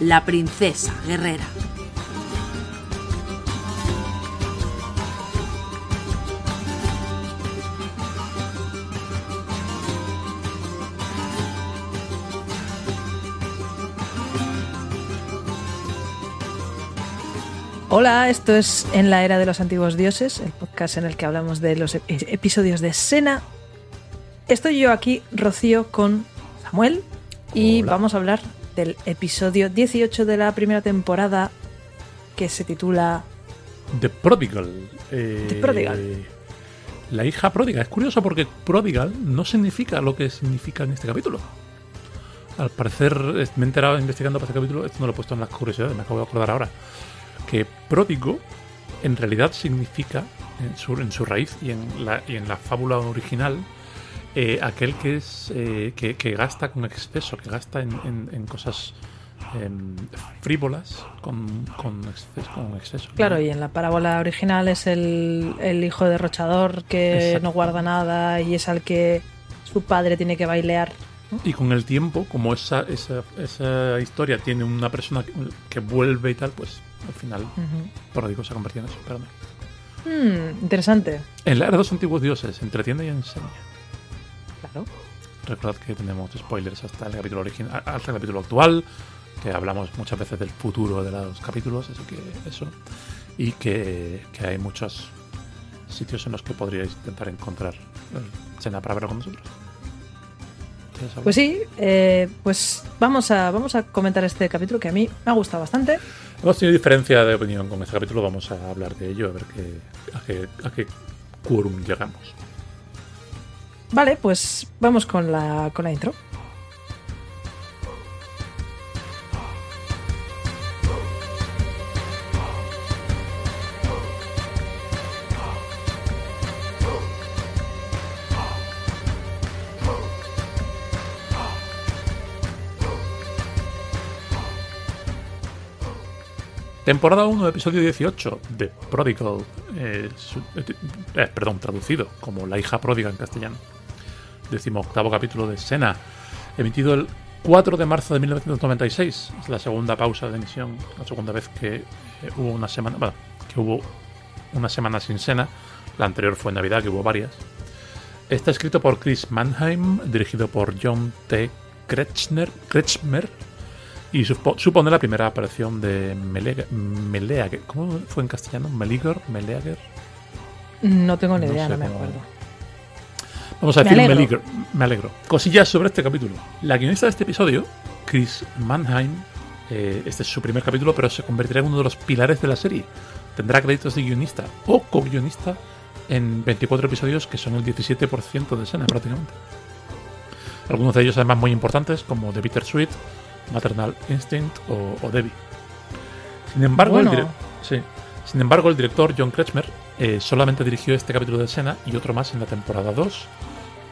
la princesa guerrera. Hola, esto es En la Era de los Antiguos Dioses, el podcast en el que hablamos de los ep- episodios de Sena. Estoy yo aquí, Rocío, con Samuel, y Hola. vamos a hablar del episodio 18 de la primera temporada, que se titula The Prodigal. eh, The Prodigal. La hija pródiga. Es curioso porque Prodigal no significa lo que significa en este capítulo. Al parecer, me he enterado investigando para este capítulo, esto no lo he puesto en las curiosidades, me acabo de acordar ahora, que pródigo en realidad significa, en su, en su raíz y en la, y en la fábula original, eh, aquel que es eh, que, que gasta con exceso, que gasta en, en- en cosas em, frívolas con, con exceso. Con exceso Claro, y en la parábola original es el, el hijo derrochador que Exacto. no guarda nada y es al que su padre tiene que bailear. Y con el tiempo, como esa, esa, esa historia tiene una persona que, vuelve y tal, pues al final Ujú. Pródigo se ha convertido en eso. Pero no. Hmm, interesante. En la era de los antiguos dioses, entretiene y enseña. Claro. Recordad que tenemos spoilers hasta el capítulo original, hasta el capítulo actual, que hablamos muchas veces del futuro de los capítulos, así que eso. Y que, que hay muchos sitios en los que podríais intentar encontrar eh, cena para verlo con nosotros. Pues sí, eh, pues vamos a, vamos a comentar este capítulo que a mí me ha gustado bastante. Hemos tenido diferencia de opinión con este capítulo, vamos a hablar de ello, a ver qué, a qué, a qué quórum llegamos. Vale, pues vamos con la, con la intro. Temporada 1, episodio 18 de Prodigal, eh, eh, eh, perdón, traducido como La hija pródiga en castellano. Décimo octavo capítulo de Sena, emitido el 4 de marzo de 1996. Es la segunda pausa de emisión, la segunda vez que hubo una semana, que hubo una semana sin Sena. La anterior fue Navidad, que hubo varias. Está escrito por Chris Mannheim, dirigido por John T. Kretschmer, Kretschmer y supo- supone la primera aparición de Meleager. ¿Cómo fue en castellano? Meliger, Meleager. No tengo ni No idea, no me cómo- acuerdo. Vamos a Me decir alegro. Meliger. Me alegro. Cosillas sobre este capítulo. La guionista de este episodio, Chris Mannheim, eh, este es su primer capítulo, pero se convertirá en uno de los pilares de la serie. Tendrá créditos de guionista o co-guionista en 24 episodios, que son el 17% de escena prácticamente. Algunos de ellos además muy importantes, como The Bittersweet, Maternal Instinct o, o Debbie. Sin embargo, el Bueno. dire- sí. Sin embargo, el director John Kretschmer eh, solamente dirigió este capítulo de escena y otro más en la temporada 2,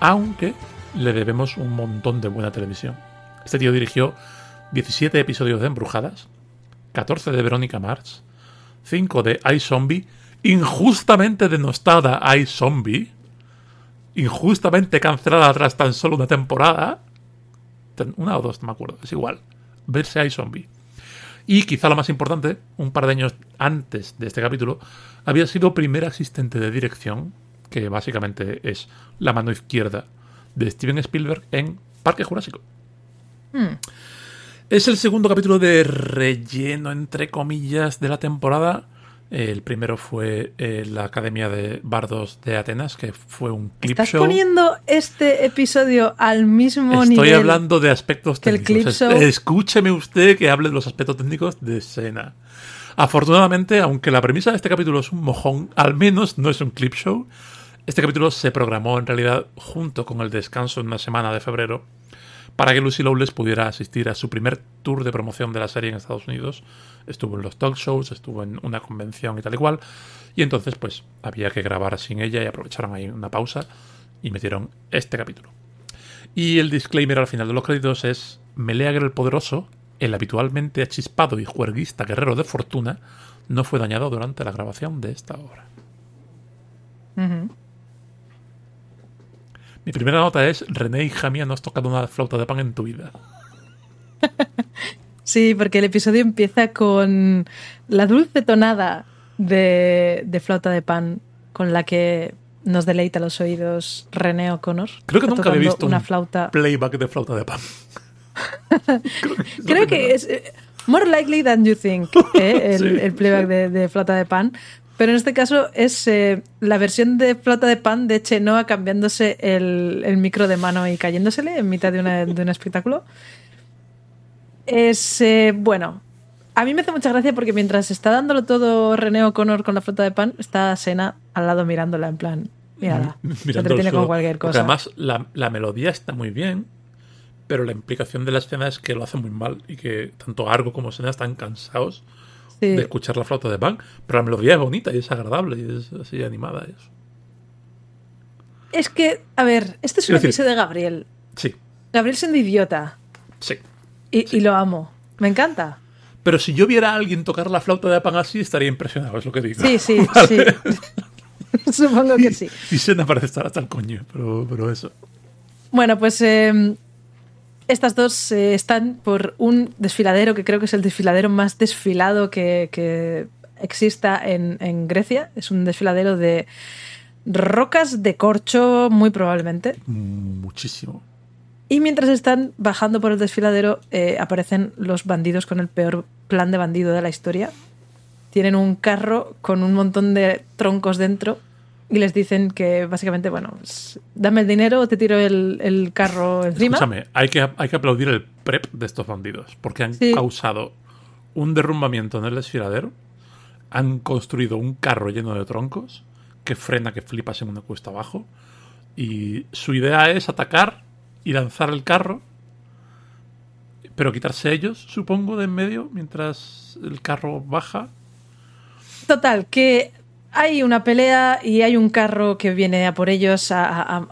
aunque le debemos un montón de buena televisión. Este tío dirigió 17 episodios de Embrujadas, 14 de Verónica Mars, 5 de iZombie, injustamente denostada iZombie, injustamente cancelada tras tan solo una temporada, una o dos, no me acuerdo, es igual, verse iZombie. Y quizá lo más importante, un par de años antes de este capítulo, había sido primer asistente de dirección, que básicamente es la mano izquierda de Steven Spielberg en Parque Jurásico. Hmm. Es el segundo capítulo de relleno, entre comillas, de la temporada. El primero fue eh, la Academia de Bardos de Atenas, que fue un clip ¿Estás show. poniendo este episodio al mismo Estoy nivel? hablando de aspectos que el técnicos. clip Es- show. Escúcheme usted que hable de los aspectos técnicos de escena. Afortunadamente, aunque la premisa de este capítulo es un mojón, al menos no es un clip show. Este capítulo se programó en realidad junto con el descanso en una semana de febrero para que Lucy Lowless pudiera asistir a su primer tour de promoción de la serie en Estados Unidos. Estuvo en los talk shows, estuvo en una convención y tal y cual. Y entonces, pues, había que grabar sin ella y aprovecharon ahí una pausa y metieron este capítulo. Y el disclaimer al final de los créditos es Meleagre el Poderoso, el habitualmente achispado y juerguista guerrero de fortuna, no fue dañado durante la grabación de esta obra. Mi primera nota es, René y Jamia, no has tocado una flauta de pan en tu vida. sí, porque el episodio empieza con la dulce tonada de, flauta de pan con la que nos deleita los oídos René O'Connor. Creo que nunca había visto una un flauta... playback de flauta de pan. Creo que, es, eh, more likely than you think eh, el, playback de, flauta de pan. Pero en este caso es eh, la versión de flauta de pan de Chenoa cambiándose el, micro de mano y cayéndosele en mitad de, un espectáculo. Es, bueno, a mí me hace mucha gracia porque mientras está dándolo todo René O'Connor con la flauta de pan, está Sena al lado mirándola en plan, mírala, entretiene con cualquier cosa. además la, la melodía está muy bien pero la implicación de la escena es que lo hace muy mal y que tanto Argo como Sena están cansados de escuchar la flauta de Pan, pero la melodía es bonita y es agradable y es así animada. eso. Es que, a ver, este es un episodio de Gabriel. Sí. Gabriel siendo idiota. Sí. Y, lo amo. Me encanta. Pero si yo viera a alguien tocar la flauta de Pan así, estaría impresionado, es lo que digo. Sí, sí, sí. Supongo que sí. Y Sena parece estar hasta el coño, pero, pero eso. Bueno, pues eh, estas dos eh, están por un desfiladero que creo que es el desfiladero más desfilado que, exista en, Grecia. Es un desfiladero de rocas de corcho, muy probablemente. Muchísimo. Y mientras están bajando por el desfiladero, eh, aparecen los bandidos con el peor plan de bandido de la historia. Tienen un carro con un montón de troncos dentro y les dicen que básicamente, bueno, dame el dinero o te tiro el, carro encima. Escúchame, hay que, hay que aplaudir el prep de estos bandidos, porque han causado un derrumbamiento en el desfiladero, han construido un carro lleno de troncos que frena que flipas en una cuesta abajo, y su idea es atacar y lanzar el carro, pero quitarse ellos, supongo, de en medio mientras el carro baja. Total, que hay una pelea y hay un carro que viene a por ellos a,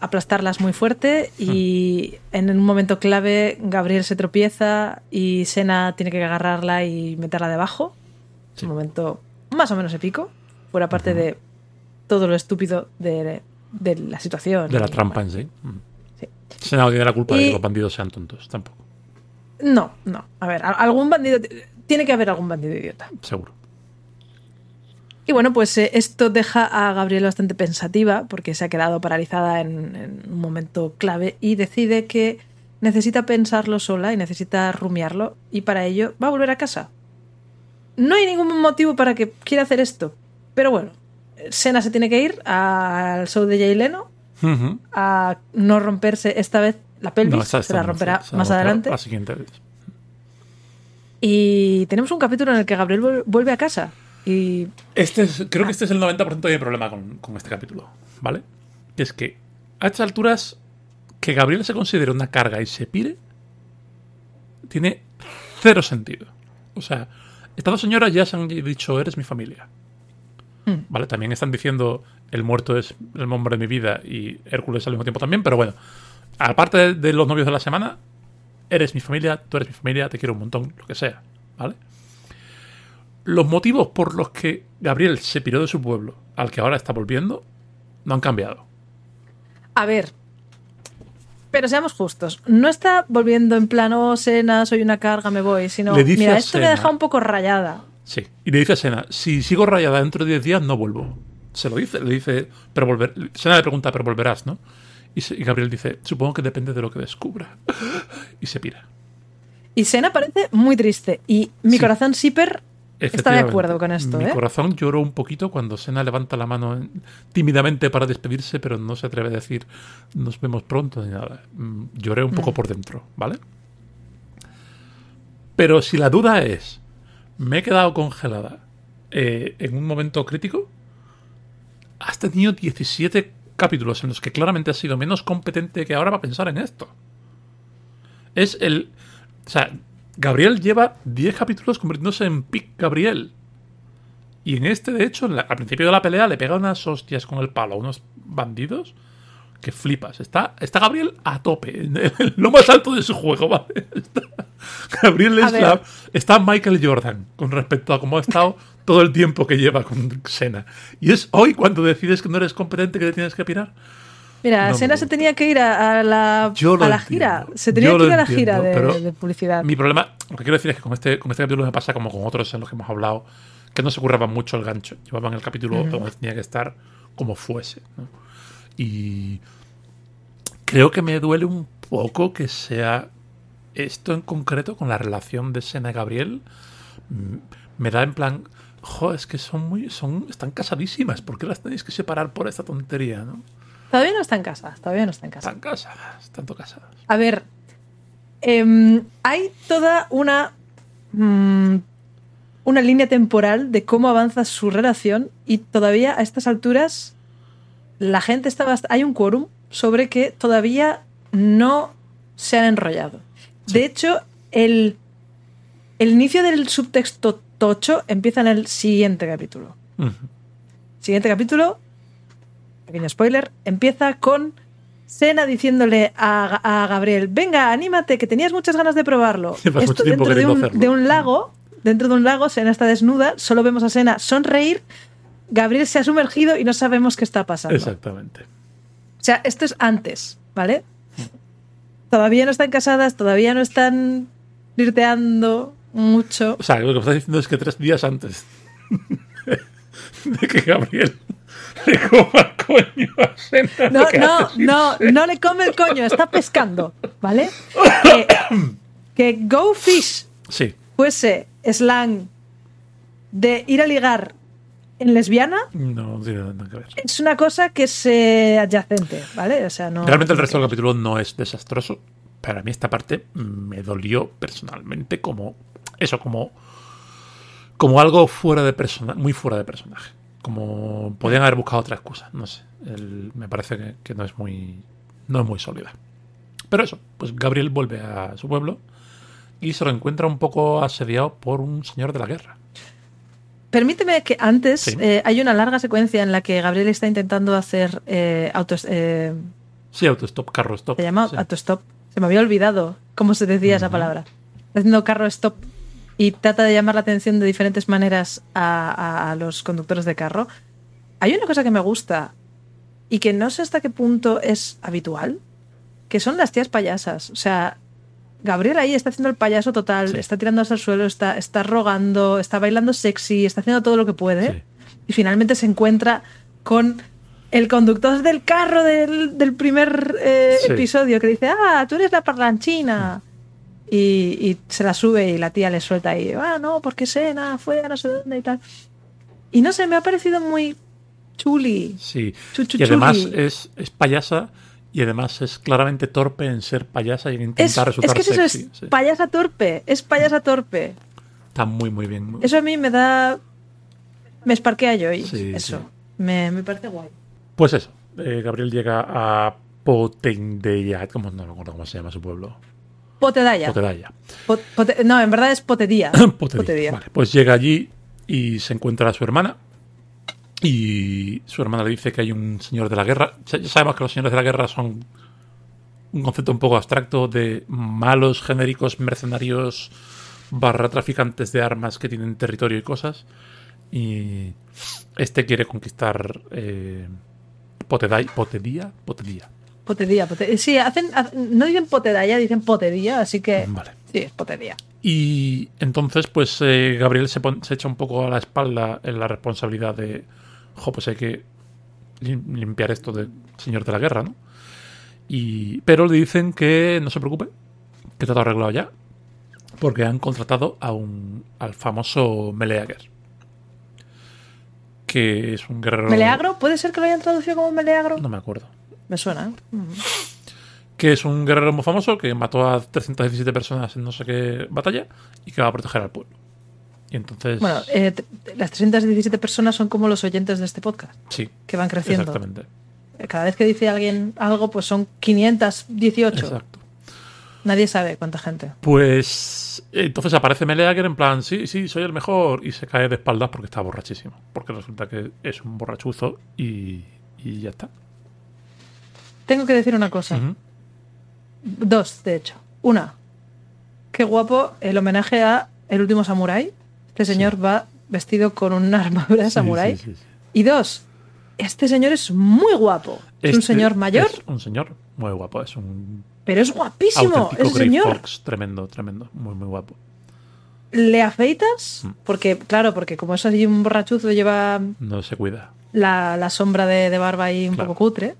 aplastarlas muy fuerte y hmm. en un momento clave Gabriel se tropieza y Sena tiene que agarrarla y meterla debajo. Es un momento más o menos épico, fuera parte de todo lo estúpido de, la situación. De la trampa en sí. Sena no tiene la culpa de que los bandidos sean tontos, tampoco. No, no. A ver, algún bandido... Tiene que haber algún bandido idiota. Seguro. Y bueno, pues eh, esto deja a Gabriel bastante pensativa porque se ha quedado paralizada en, un momento clave y decide que necesita pensarlo sola y necesita rumiarlo y para ello va a volver a casa. No hay ningún motivo para que quiera hacer esto, pero bueno, Sena se tiene que ir al show de Jay Leno a no romperse esta vez la pelvis, se la romperá más adelante. Y tenemos un capítulo en el que Gabriel vuelve a casa este creo que este es el 90% de mi problema con, este capítulo, ¿vale? Es que a estas alturas que Gabriel se considere una carga y se pire tiene cero sentido. O sea, estas dos señoras ya se han dicho, eres mi familia. Hmm. ¿Vale? También están diciendo, el muerto es el hombre de mi vida y Hércules al mismo tiempo también, pero bueno, aparte de los novios de la semana, eres mi familia, tú eres mi familia, te quiero un montón, lo que sea, ¿vale? Los motivos por los que Gabriel se piró de su pueblo, al que ahora está volviendo, no han cambiado. A ver, pero seamos justos, no está volviendo en plan, oh, Sena, soy una carga, me voy, sino, mira, esto me deja un poco rayada. Sí, y le dice a Sena, si sigo rayada dentro de 10 días, no vuelvo. Se lo dice, le dice, pero volver. Sena le pregunta, pero volverás, ¿no? Y, Gabriel dice, supongo que depende de lo que descubra. Y se pira. Y Sena parece muy triste. Y mi corazón Sipper Está de acuerdo con esto. Mi ¿eh? corazón lloró un poquito cuando Sena levanta la mano tímidamente para despedirse, pero no se atreve a decir nos vemos pronto ni nada. Mm, lloré un poco mm. por dentro, ¿vale? Pero si la duda es, me he quedado congelada eh, en un momento crítico, has tenido 17 capítulos en los que claramente has sido menos competente que ahora para pensar en esto. Es el. O sea, Gabriel lleva 10 capítulos convirtiéndose en Pic Gabriel. Y en este, de hecho, al principio de la pelea le pega unas hostias con el palo a unos bandidos que flipas. Está, está Gabriel a tope, en lo más alto de su juego, ¿vale? Gabriel es la, está Michael Jordan con respecto a cómo ha estado todo el tiempo que lleva con Sena. Y es hoy cuando decides que no eres competente que te tienes que pirar. Mira, Sena se tenía que ir a, la, a la gira. Se tenía que ir a la gira de, publicidad. Mi problema, lo que quiero decir es que con este, con este capítulo me pasa como con otros en los que hemos hablado, que no se curraba mucho el gancho. Llevaban el capítulo donde tenía que estar como fuese. Y creo que me duele un poco que sea esto en concreto con la relación de Sena y Gabriel. Mm, me da en plan, jo, es que son muy, son, están casadísimas. ¿Por qué las tenéis que separar por esta tontería, no? Todavía no están casadas, todavía no están casadas. Están casadas, tanto casadas. A ver, em, hay toda una mm, una línea temporal de cómo avanza su relación y todavía a estas alturas la gente está hay un quórum sobre que todavía no se han enrollado. De hecho, el, el inicio del subtexto tocho empieza en el siguiente capítulo. Siguiente capítulo, pequeño spoiler, empieza con Sena diciéndole a, Gabriel, venga, anímate, que tenías muchas ganas de probarlo. Esto dentro de un, de un, lago, dentro de un lago, Sena está desnuda, solo vemos a Sena sonreír, Gabriel se ha sumergido y no sabemos qué está pasando. Exactamente. O sea, esto es antes, ¿vale? Todavía no están casadas, todavía no están flirteando mucho. O sea, lo que me estás diciendo es que tres días antes de que Gabriel le coma coño a Sena. No, no, no, no le come el coño, está pescando, ¿vale? Que, go fish sí. fuese slang de ir a ligar en lesbiana no, tiene nada que ver. es una cosa que es eh, adyacente, ¿vale? O sea, no, Realmente el resto del capítulo no es desastroso. Para mí esta parte me dolió personalmente como eso, como como algo fuera de personaje, muy fuera de personaje. Como podían haber buscado otra excusa, no sé. me parece que, no es muy no es muy sólida. Pero eso, pues Gabriel vuelve a su pueblo y se lo encuentra un poco asediado por un señor de la guerra. Permíteme que antes eh, hay una larga secuencia en la que Gabriel está intentando hacer eh, autos. Eh, sí, autostop, carro stop. Se llama autostop. Se me había olvidado cómo se decía esa palabra. Está haciendo carro stop y trata de llamar la atención de diferentes maneras a, a, los conductores de carro. Hay una cosa que me gusta y que no sé hasta qué punto es habitual, que son las tías payasas. O sea, Gabriel ahí está haciendo el payaso total, está tirándose al suelo, está, está rogando, está bailando sexy, está haciendo todo lo que puede. Y finalmente se encuentra con el conductor del carro del, primer eh, episodio que dice, ah, tú eres la parlanchina. Y, se la sube y la tía le suelta ahí, ah, no, porque Sena fue a no sé dónde y tal. Y no sé, me ha parecido muy chuli. Sí. y además es, es payasa y además es claramente torpe en ser payasa y en intentar resultar es que Eso es payasa torpe, es payasa torpe. Está muy, muy bien. Eso a mí me da. Me esparquea yo y eso. Me, me, parece guay. Pues eso. Eh, Gabriel llega a Potendeya. ¿Cómo no recuerdo cómo se llama su pueblo? Potedaya. Potedaya. no, en verdad es Potedía. Potedía. Vale, pues llega allí y se encuentra a su hermana, y su hermana le dice que hay un señor de la guerra. Ya sabemos que los señores de la guerra son un concepto un poco abstracto de malos genéricos mercenarios barra traficantes de armas que tienen territorio y cosas. Y este quiere conquistar eh, Potedía. Potedía. Potedía. Sí, hacen, no dicen Potedaya, dicen Potedía, así que vale. sí, es Potedía. Y entonces, pues eh, Gabriel se, se echa un poco a la espalda en la responsabilidad de pues hay que limpiar esto del señor de la guerra, ¿no? Y, pero le dicen que no se preocupe, que todo arreglado ya, porque han contratado a un, al famoso Meleager, que es un guerrero... ¿Meleagro? ¿Puede ser que lo hayan traducido como Meleagro? No me acuerdo. Me suena. ¿eh? Que es un guerrero muy famoso que mató a 317 personas en no sé qué batalla y que va a proteger al pueblo. Y entonces... Bueno, eh, las 317 personas son como los oyentes de este podcast. Sí. Que van creciendo. Exactamente. Cada vez que dice alguien algo, pues son 518. Exacto. Nadie sabe cuánta gente. Pues entonces aparece Meleager en plan, sí, sí, soy el mejor, y se cae de espaldas porque está borrachísimo. Porque resulta que es un borrachuzo y, y ya está. Tengo que decir una cosa. Dos, de hecho. Una, qué guapo el homenaje a El último samurái. Este señor va vestido con una armadura de samurái. sí, sí, sí. Y dos, este señor es muy guapo. Es un Este señor mayor, Es un señor muy guapo, es un pero es guapísimo. Grey señor. Fox, tremendo, tremendo, muy, muy guapo. ¿Le afeitas? Mm. Porque, claro, porque como es así un borrachuzo, lleva No se cuida. la, la sombra de, de barba ahí un Claro. poco cutre.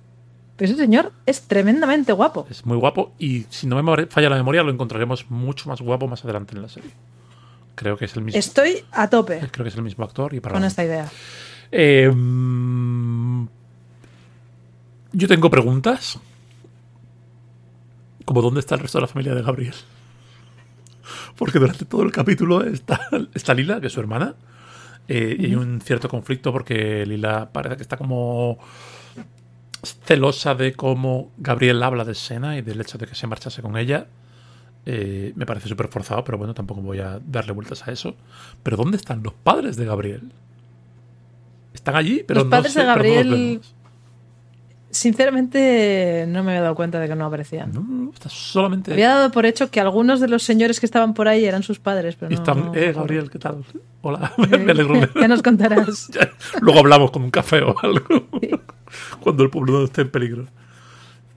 Pero ese señor es tremendamente guapo. Es muy guapo y si no me falla la memoria lo encontraremos mucho más guapo más adelante en la serie. Creo que es el mismo. Estoy a tope Creo que es el mismo actor y para con esta idea. Eh, mm, yo tengo preguntas. Como dónde está el resto de la familia de Gabriel. Porque durante todo el capítulo está, está Lila, que es su hermana. eh, Y hay un cierto conflicto porque Lila parece que está como celosa de cómo Gabriel habla de Sena y del hecho de que se marchase con ella. Eh, me parece súper forzado, pero bueno, tampoco voy a darle vueltas a eso. Pero ¿dónde están los padres de Gabriel? Están allí, pero Los no padres sé, de no Gabriel-. Sinceramente, no me había dado cuenta de que no aparecían. No, no, está solamente. Había dado por hecho que algunos de los señores que estaban por ahí eran sus padres, pero no. están, no- eh, Gabriel, ¿qué tal? Hola, me alegro. ya nos contarás. Ya, Luego hablamos con un café o algo. Cuando el pueblo no esté en peligro.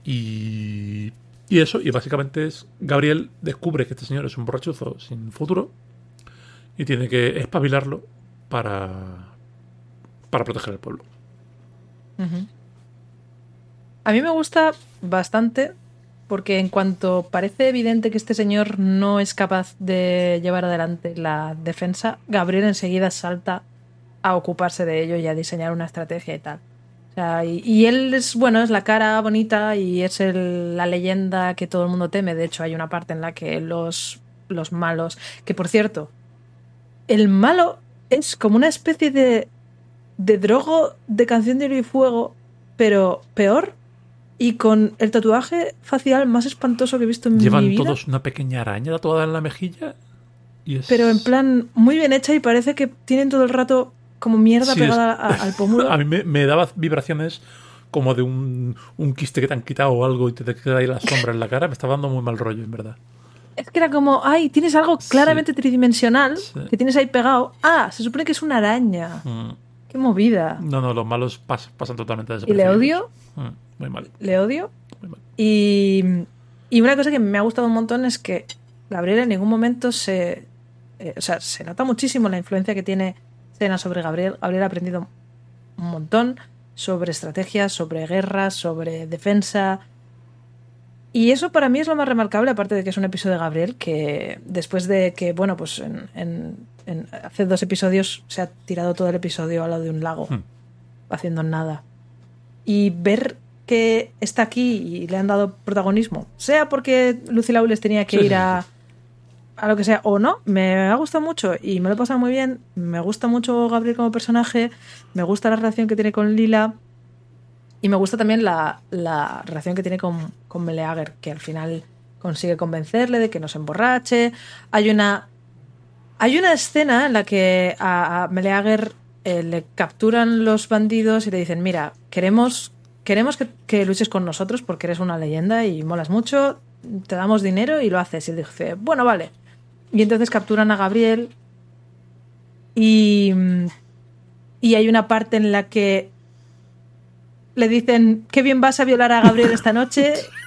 Y, y eso, y básicamente es. Gabriel descubre que este señor es un borrachuzo sin futuro. Y tiene que espabilarlo para. para proteger el pueblo. Ujú. A mí me gusta bastante porque en cuanto parece evidente que este señor no es capaz de llevar adelante la defensa, Gabriel enseguida salta a ocuparse de ello y a diseñar una estrategia y tal. O sea, y, y él es, bueno, es la cara bonita y es el- la leyenda que todo el mundo teme. De hecho, hay una parte en la que los, los malos, que por cierto, el malo es como una especie de, de drogo de canción de Hielo y Fuego, pero peor y con el tatuaje facial más espantoso que he visto en mi Llevan vida. todos una pequeña araña tatuada en la mejilla. Y es- Pero en plan muy bien hecha y parece que tienen todo el rato como mierda Sí, pegada es- a- al pómulo. A mí me, me daba vibraciones como de un, un quiste que te han quitado o algo y te, te queda ahí la sombra en la cara. Me estaba dando muy mal rollo, en verdad. Es que era como, ay, tienes algo claramente tridimensional Sí. que tienes ahí pegado. Ah, se supone que es una araña. Mm. Qué movida. No, no, los malos pas- pasan totalmente Y le desapercibidos. odio, Mm, muy mal. le odio. Muy mal. Y, y una cosa que me ha gustado un montón es que Gabriel en ningún momento se. eh, o sea, se nota muchísimo la influencia que tiene Sena sobre Gabriel. Gabriel ha aprendido un montón sobre estrategias, sobre guerras, sobre defensa. Y eso para mí es lo más remarcable, aparte de que es un episodio de Gabriel, que después de que, bueno, pues en, en- en- hace dos episodios se ha tirado todo el episodio al lado de un lago, Hmm. haciendo nada. Y ver que está aquí y le han dado protagonismo, sea porque Lucy Lawless tenía que Sí, ir a, a lo que sea o no, me ha gustado mucho y me lo he pasado muy bien. Me gusta mucho Gabriel como personaje, me gusta la relación que tiene con Lila y me gusta también la, la relación que tiene con, con Meleager, que al final consigue convencerle de que no se emborrache. Hay una, hay una escena en la que a, a Meleager eh, le capturan los bandidos y le dicen, mira, queremos, queremos que, que luches con nosotros porque eres una leyenda y molas mucho, te damos dinero y lo haces. Y dice, bueno, vale. Y entonces capturan a Gabriel y, y hay una parte en la que le dicen, qué bien vas a violar a Gabriel esta noche.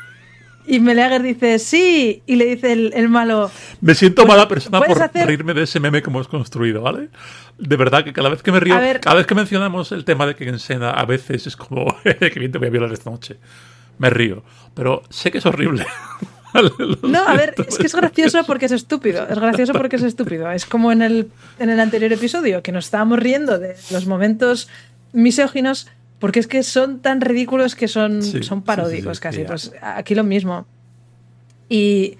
Y Meleager dice, sí. Y le dice el, el malo, Me siento Pues, mala persona por hacer- reírme de ese meme que hemos construido, ¿vale? De verdad que cada vez que me río, ver- cada vez que mencionamos el tema de que en Sena a veces es como, que bien te voy a violar esta noche. Me río. Pero sé que es horrible. No, a ver, es que es gracioso porque es estúpido. Es gracioso porque es estúpido. Es como en el, en el anterior episodio, que nos estábamos riendo de los momentos misóginos, porque es que son tan ridículos que son, Sí, son paródicos sí, sí, casi. Pues aquí lo mismo. Y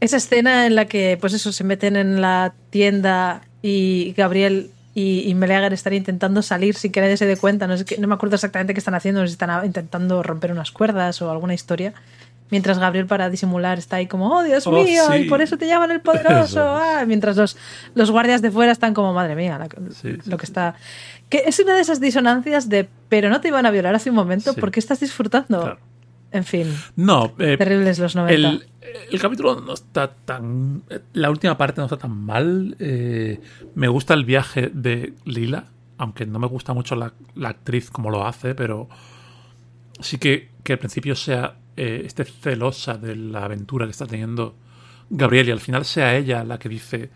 esa escena en la que, pues eso, se meten en la tienda y Gabriel y, y Meleager están intentando salir sin que nadie se dé cuenta. No, sé qué- no me acuerdo exactamente qué están haciendo, si están intentando romper unas cuerdas o alguna historia. Mientras Gabriel, para disimular, está ahí como, oh Dios Oh, mío, sí. y por eso te llaman el poderoso. Ah", Mientras los, los guardias de fuera están como, madre mía, la- Sí, lo sí. que está. Que es una de esas disonancias de, pero no te iban a violar hace un momento, Sí. ¿por qué estás disfrutando? Claro. En fin, No, eh, terribles los 90. el, el capítulo no está tan. La última parte no está tan mal. eh, me gusta el viaje de Lila, aunque no me gusta mucho la, la actriz como lo hace, pero sí que, que al principio sea eh, esté celosa de la aventura que está teniendo Gabriel y al final sea ella la que dice.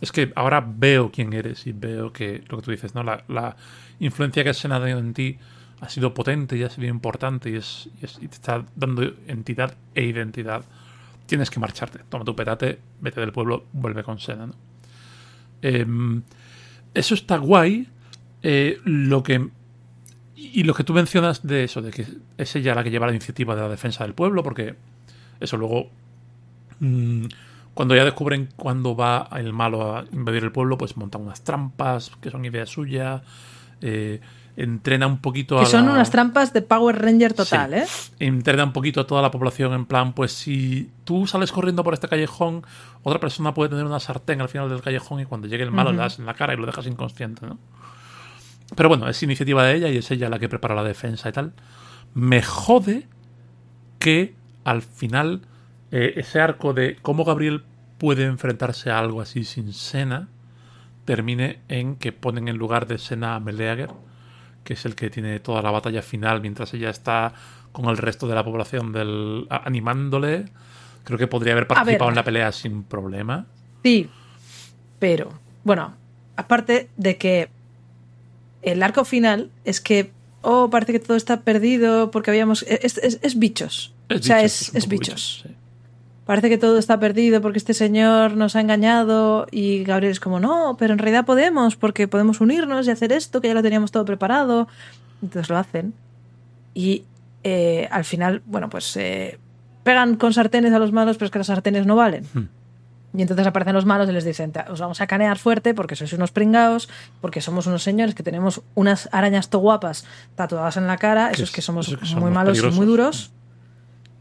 Es que ahora veo quién eres y veo que lo que tú dices, ¿no? La, la influencia que Sena ha tenido en ti ha sido potente y ha sido importante y, es, y, te está dando entidad e identidad. Tienes que marcharte. Toma tu petate, vete del pueblo, vuelve con Sena. Em, eso está guay. eh, lo que. Y lo que tú mencionas de eso, de que es ella la que lleva la iniciativa de la defensa del pueblo, porque eso luego. mm, cuando ya descubren cuándo va el malo a invadir el pueblo, pues montan unas trampas que son idea suya. eh, entrena un poquito a que son la- unas trampas de Power Ranger total, ¿eh? entrena un poquito a toda la población en plan, pues si tú sales corriendo por este callejón, otra persona puede tener una sartén al final del callejón y cuando llegue el malo Ujú. le das en la cara y lo dejas inconsciente, ¿no? Pero bueno, es iniciativa de ella y es ella la que prepara la defensa y tal. Me jode que al final eh, ese arco de cómo Gabriel puede enfrentarse a algo así sin Sena termine en que ponen en lugar de Sena a Meleager, que es el que tiene toda la batalla final mientras ella está con el resto de la población del, animándole. Creo que podría haber participado en la pelea sin problema. Sí, pero, bueno, aparte de que el arco final es que, oh, parece que todo está perdido porque habíamos... Es, es- es bichos. o sea, es, un es bichos. sí. Parece que todo está perdido porque este señor nos ha engañado y Gabriel es como, no, pero en realidad podemos porque podemos unirnos y hacer esto, que ya lo teníamos todo preparado. Entonces lo hacen. Y eh, al final, bueno, pues eh, pegan con sartenes a los malos, pero es que las sartenes no valen. Hmm. Y entonces aparecen los malos y les dicen, "Ta- os vamos a canear fuerte porque sois unos pringaos, porque somos unos señores que tenemos unas arañas to guapas tatuadas en la cara, eso es que somos eso es que muy malos y muy duros,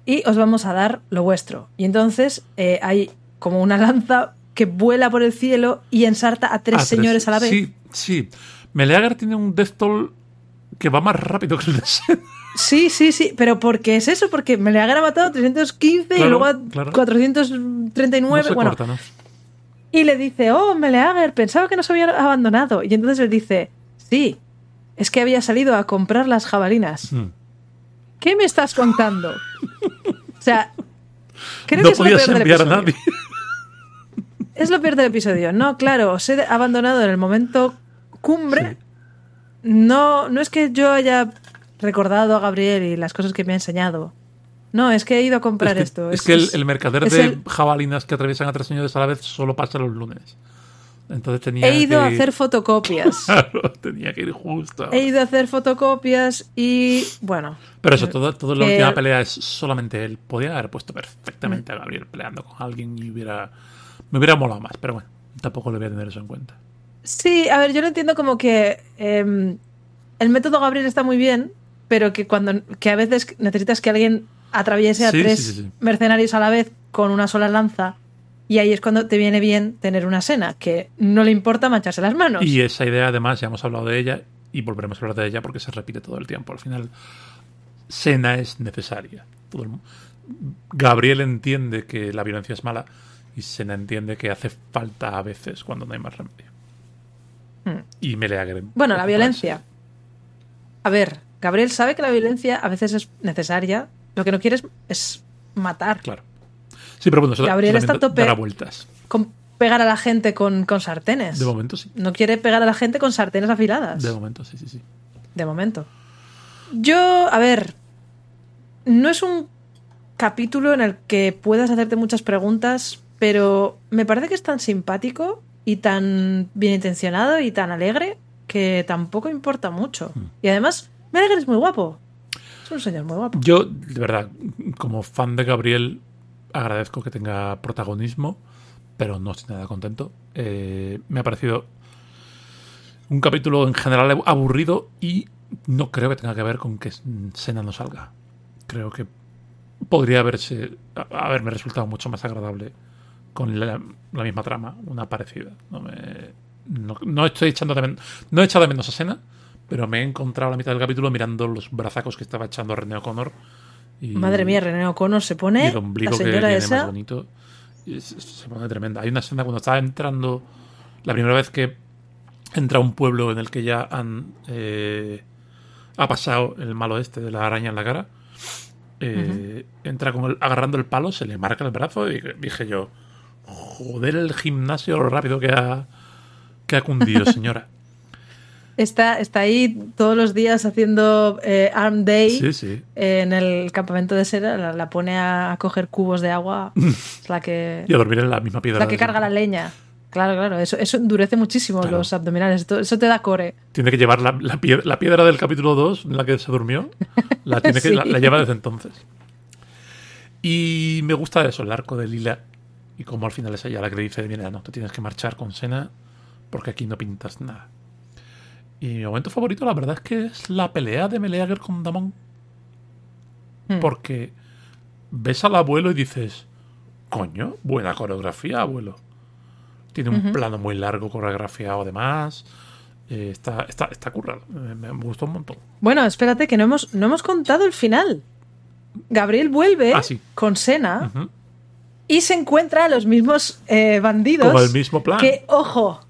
y os vamos a dar lo vuestro. Y entonces eh, hay como una lanza que vuela por el cielo y ensarta a tres Ah, señores a la vez. Sí, sí. Meleager tiene un Death Toll que va más rápido que el de. Sí, sí, sí, pero porque es eso, porque me le ha matado 315 y luego a claro. 439. No se bueno, corta, ¿no? Y le dice, oh, Meleager, pensaba que nos había abandonado. Y entonces él dice, sí, es que había salido a comprar las jabalinas. Mm. ¿Qué me estás contando? o sea, creo no que es lo peor del enviar a episodio. nadie. Es lo peor del episodio. No, claro, os he abandonado en el momento cumbre. No, no es que yo haya recordado a Gabriel y las cosas que me ha enseñado. No, es que he ido a comprar es que, esto. es que el, el mercader es de el- jabalinas que atraviesan a tres señores a la vez solo pasa los lunes. Entonces tenía He ido que a hacer fotocopias. Claro, tenía que ir justo. he ido a hacer fotocopias y bueno. Pero eso, todo, todo la Eh, última pelea es solamente él. Podía haber puesto perfectamente a Gabriel peleando con alguien y hubiera. Me hubiera molado más, pero bueno, tampoco le voy a tener eso en cuenta. Sí, a ver, yo lo entiendo como que em, el método Gabriel está muy bien, pero que cuando que a veces necesitas que alguien atraviese a Sí, tres sí, sí, sí. mercenarios a la vez con una sola lanza. Y ahí es cuando te viene bien tener una escena, que no le importa mancharse las manos. Y esa idea, además, ya hemos hablado de ella y volveremos a hablar de ella porque se repite todo el tiempo. Al final, Sena es necesaria. Todo el Gabriel entiende que la violencia es mala y Sena entiende que hace falta a veces cuando no hay más remedio. Hmm. Y Meleager. Bueno, la ocupa violencia. A ver, Gabriel sabe que la violencia a veces es necesaria. Lo que no quiere es, es matar, Claro. Sí, pero bueno, eso Gabriel está tope. vueltas. con pegar a la gente con, con sartenes. De momento sí. No quiere pegar a la gente con sartenes afiladas. De momento sí, sí, sí. De momento. Yo, a ver, no es un capítulo en el que puedas hacerte muchas preguntas, pero me parece que es tan simpático y tan bien intencionado y tan alegre que tampoco importa mucho. Hmm. Y además, Meleager es muy guapo. Es un señor muy guapo. Yo, de verdad, como fan de Gabriel, agradezco que tenga protagonismo, pero no estoy nada contento. Eh, me ha parecido un capítulo en general aburrido y no creo que tenga que ver con que Sena no salga. Creo que podría haberse haberme resultado mucho más agradable con la, la misma trama, una parecida. No, me, no, no estoy echando de no he echado de menos a Sena, pero me he encontrado a la mitad del capítulo mirando los brazacos que estaba echando René O'Connor. Y, Madre mía, René O'Connor se y pone. el ombligo La que señora más esa. bonito. y es- es- se pone tremenda. Hay una escena cuando estaba entrando, la primera vez que entra a un pueblo en el que ya han eh, ha pasado el malo este de la araña en la cara. eh, Entra con el- agarrando el palo, se le marca el brazo y dije yo, joder el gimnasio lo rápido que ha, que ha cundido, señora. Está, está ahí todos los días haciendo eh, Arm Day Sí, sí. en el campamento de Sera. La, la pone a, a coger cubos de agua. es la que, Y a dormir en la misma piedra. la que carga la leña. Claro, claro. Eso, eso endurece muchísimo Claro. los abdominales. Esto- Eso te da core. Tiene que llevar la, la piedra, la piedra del capítulo 2 en la que se durmió. La, tiene que, Sí. la, la lleva desde entonces. Y me gusta eso, el arco de Lila. Y como al final es ella la que le dice, mira, no, te tienes que marchar con Sena porque aquí no pintas nada. Y mi momento favorito, la verdad es que es la pelea de Meleager con Damon. Hmm. Porque ves al abuelo y dices, coño, buena coreografía, abuelo. Tiene un plano muy largo coreografiado además. Eh, está, está, está currado. Me, me gustó un montón. Bueno, espérate, que no hemos, no hemos contado el final. Gabriel vuelve Ah, sí. con Sena Ujú. Y se encuentra a los mismos eh, bandidos. Como el mismo plan. Que, ojo,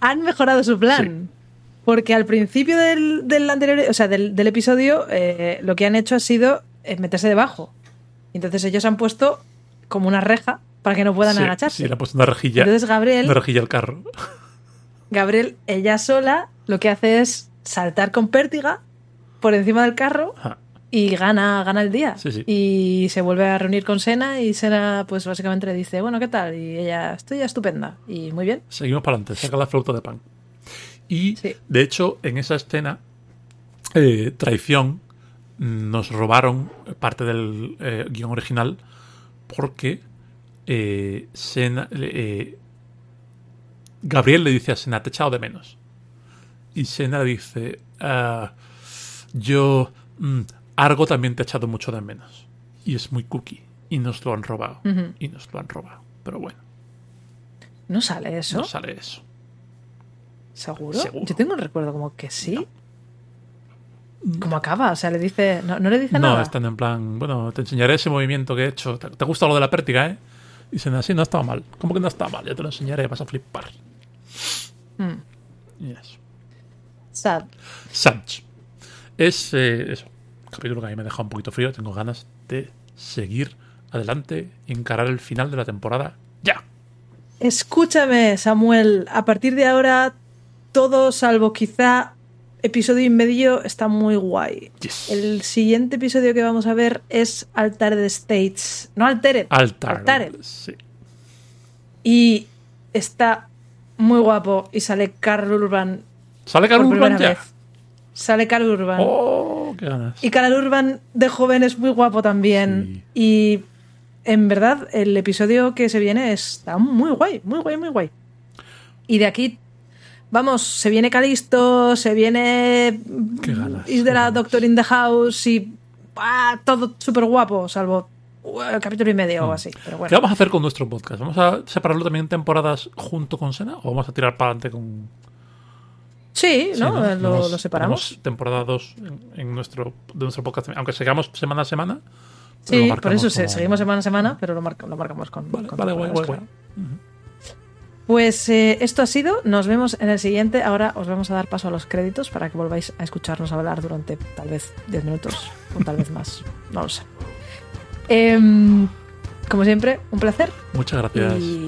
han mejorado su plan. Porque al principio del, del anterior, o sea, del, del episodio, eh, lo que han hecho ha sido eh, meterse debajo. Entonces ellos han puesto como una reja para que no puedan Sí, agacharse. Sí, le ha puesto una rejilla. Entonces Gabriel, Una rejilla al carro. Gabriel, ella sola, lo que hace es saltar con pértiga por encima del carro Ajá. Y gana, gana el día. Sí, sí. Y se vuelve a reunir con Sena y Sena pues básicamente le dice, bueno, ¿qué tal? Y ella, estoy estupenda. Y muy bien. Seguimos para adelante. Saca la flauta de pan. Y, Sí. de hecho, en esa escena, eh, traición, nos robaron parte del eh, guion original porque eh, Sena- eh, Gabriel le dice a Sena, te he echado de menos. Y Sena dice, "Ah, yo, mm, Argo también te ha echado mucho de menos. Y es muy cookie. Y nos lo han robado. Y nos lo han robado. Pero bueno, ¿No sale eso? no sale eso. ¿Seguro? Seguro. Yo tengo un recuerdo como que sí. ¿Cómo acaba? O sea, le dice. No, no le dice No, nada. están en plan, bueno, te enseñaré ese movimiento que he hecho. ¿Te, te gusta lo de la pértiga, eh? Dicen así, no está mal. ¿Cómo que no está mal? Ya te lo enseñaré, vas a flipar. Mm. Y eso. Sad. Sanch. Es eh, eso. Capítulo que a mí me deja un poquito frío. Tengo ganas de seguir adelante y encarar el final de la temporada. ¡Ya! Escúchame, Samuel. A partir de ahora, todo salvo quizá episodio y medio está muy guay. Yes. El siguiente episodio que vamos a ver es Altered States. No Altered. Altar. Altered. Sí. Y está muy guapo. Y sale Carl Urban ¿Sale Carl Urban ya? vez. Sale Carl Urban. ¡Oh! ¡Qué ganas! Y Carl Urban de joven es muy guapo también. Y en verdad, el episodio que se viene está muy guay, muy guay, muy guay. Y de aquí, vamos, se viene Calisto, se viene Qué ganas, Is qué de la ganas. Doctor in the House y ¡ah! todo súper guapo, salvo uh, el capítulo y medio o así. Pero ¿Qué bueno. vamos a hacer con nuestro podcast? ¿Vamos a separarlo también en temporadas junto con Sena? ¿O vamos a tirar para adelante con, Sí, Sí, ¿no? Eh, Lo, lo separamos. tenemos temporada 2 en, en nuestro, de nuestro podcast. Aunque sigamos semana a semana. Sí, por eso como- seguimos semana a semana, pero lo, marca- lo marcamos con. Vale, con vale, guay, guay. Pues eh, esto ha sido. Nos vemos en el siguiente. Ahora os vamos a dar paso a los créditos para que volváis a escucharnos hablar durante tal vez 10 minutos o tal vez más. No lo sé. Em, como siempre, un placer Muchas gracias. y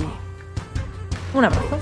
un abrazo.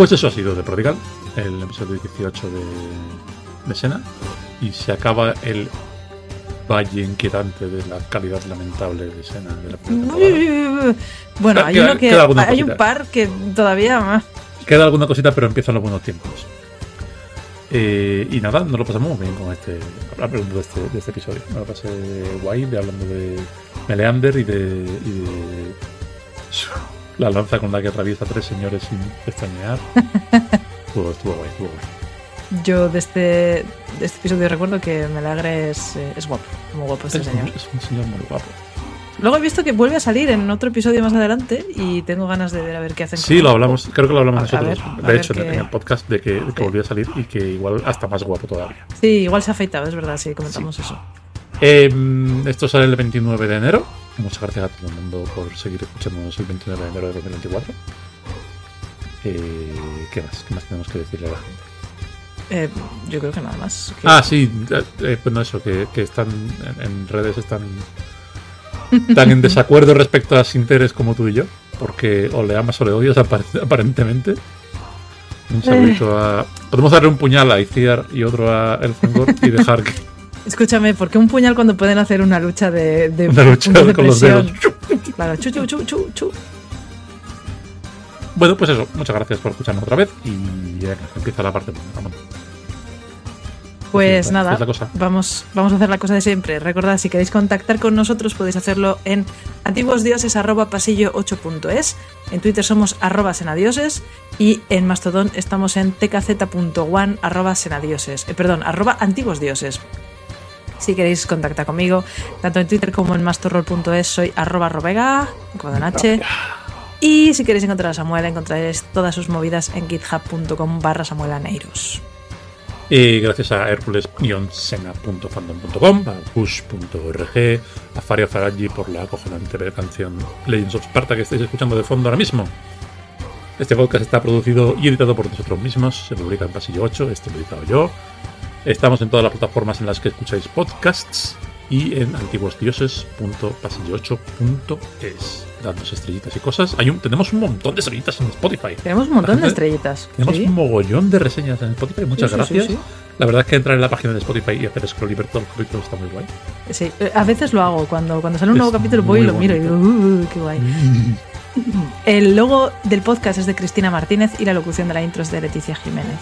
Pues eso ha sido de Prodigal, el episodio 18 de, de Sena. Y se acaba el valle inquietante de la calidad lamentable de Sena de la. Bueno, hay, Queda- uno que, un par que todavía más. Queda alguna cosita, pero empiezan los buenos tiempos. Eh, y nada, nos lo pasamos muy bien con este, hablando de este, de este episodio. Me lo pasé guay, de, hablando de Meleander y de, y de la lanza con la que atraviesa tres señores sin pestañear. Estuvo, estuvo guay, estuvo guay. Yo de este, de este episodio recuerdo que Melagre es, eh, es guapo, muy guapo este Es, señor. un- es un señor muy guapo. Luego he visto que vuelve a salir en otro episodio más adelante y tengo ganas de ver a ver qué hacen. Sí, lo hablamos, creo que lo hablamos A- a nosotros, ver, de hecho, en el- qué- en el podcast, de que, de que Sí. volvió a salir y que igual hasta más guapo todavía. Sí, igual se ha afeitado, es verdad, sí, comentamos eso. Eh, esto sale el 29 de enero. Muchas gracias a todo el mundo por seguir escuchándonos el 29 de enero de 2024. Eh, ¿Qué más? ¿Qué más tenemos que decirle a la gente? Eh, yo creo que nada más. que- Ah, sí, eh, eh, bueno, eso, que, que están en, en redes están tan en desacuerdo respecto a Sinteres como tú y yo, porque o le amas o le odias apar- aparentemente. Un saludito a. Podemos darle un puñal a Iciar y otro a Elfangor y dejar que Escúchame, ¿por qué un puñal cuando pueden hacer una lucha de, de una lucha de con los dedos. Claro, chu, chu, chu, chu, chu. Bueno, pues eso, muchas gracias por escucharnos otra vez y ya empieza la parte. Vamos. Pues nada, es la cosa. Vamos, vamos a hacer la cosa de siempre. Recordad, si queréis contactar con nosotros podéis hacerlo en antiguosdioses.pasillo8.es. En Twitter somos arroba senadioses y en Mastodon estamos en tkz.one arroba senadioses. Eh, perdón, arroba antiguosdioses. Si queréis contactar conmigo, tanto en Twitter como en mastorrol.es, soy arroba robega, con H. Y si queréis encontrar a Samuel, encontraréis todas sus movidas en github.com barra samuelaneiros. Y gracias a Hércules-sena.fandom.com, a push.org, a Faria Faraji por la acojonante canción Legends of Sparta que estáis escuchando de fondo ahora mismo. Este podcast está producido y editado por nosotros mismos, se publica en Pasillo 8, este lo he editado yo. Estamos en todas las plataformas en las que escucháis podcasts y en antiguosdioses.pasillo8.es. Dadnos estrellitas y cosas. Hay un, tenemos un montón de estrellitas en Spotify. Tenemos un montón de estrellitas. Tenemos Sí. un mogollón de reseñas en Spotify. Muchas Sí, gracias. sí. La verdad es que entrar en la página de Spotify y hacer scroll y ver todo el capítulo está muy guay. Sí, eh, a veces lo hago. Cuando, cuando sale un Es nuevo capítulo voy y lo miro y digo, uh, qué guay. El logo del podcast es de Cristina Martínez y la locución de la intro es de Leticia Jiménez.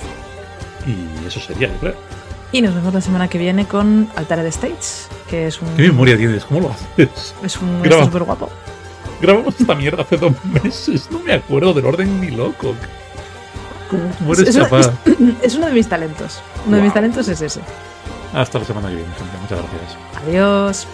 Y eso sería, yo creo. Y nos vemos la semana que viene con Altar de States, que es un. ¿Qué memoria tienes? ¿Cómo lo haces? Es un Graba. súper guapo. Grabamos esta mierda hace dos meses. No me acuerdo del orden ni loco. ¿Cómo, eres Es, una- capaz? es uno de mis talentos. Uno de mis talentos es ese. Hasta la semana que viene, gente. Muchas gracias. Adiós.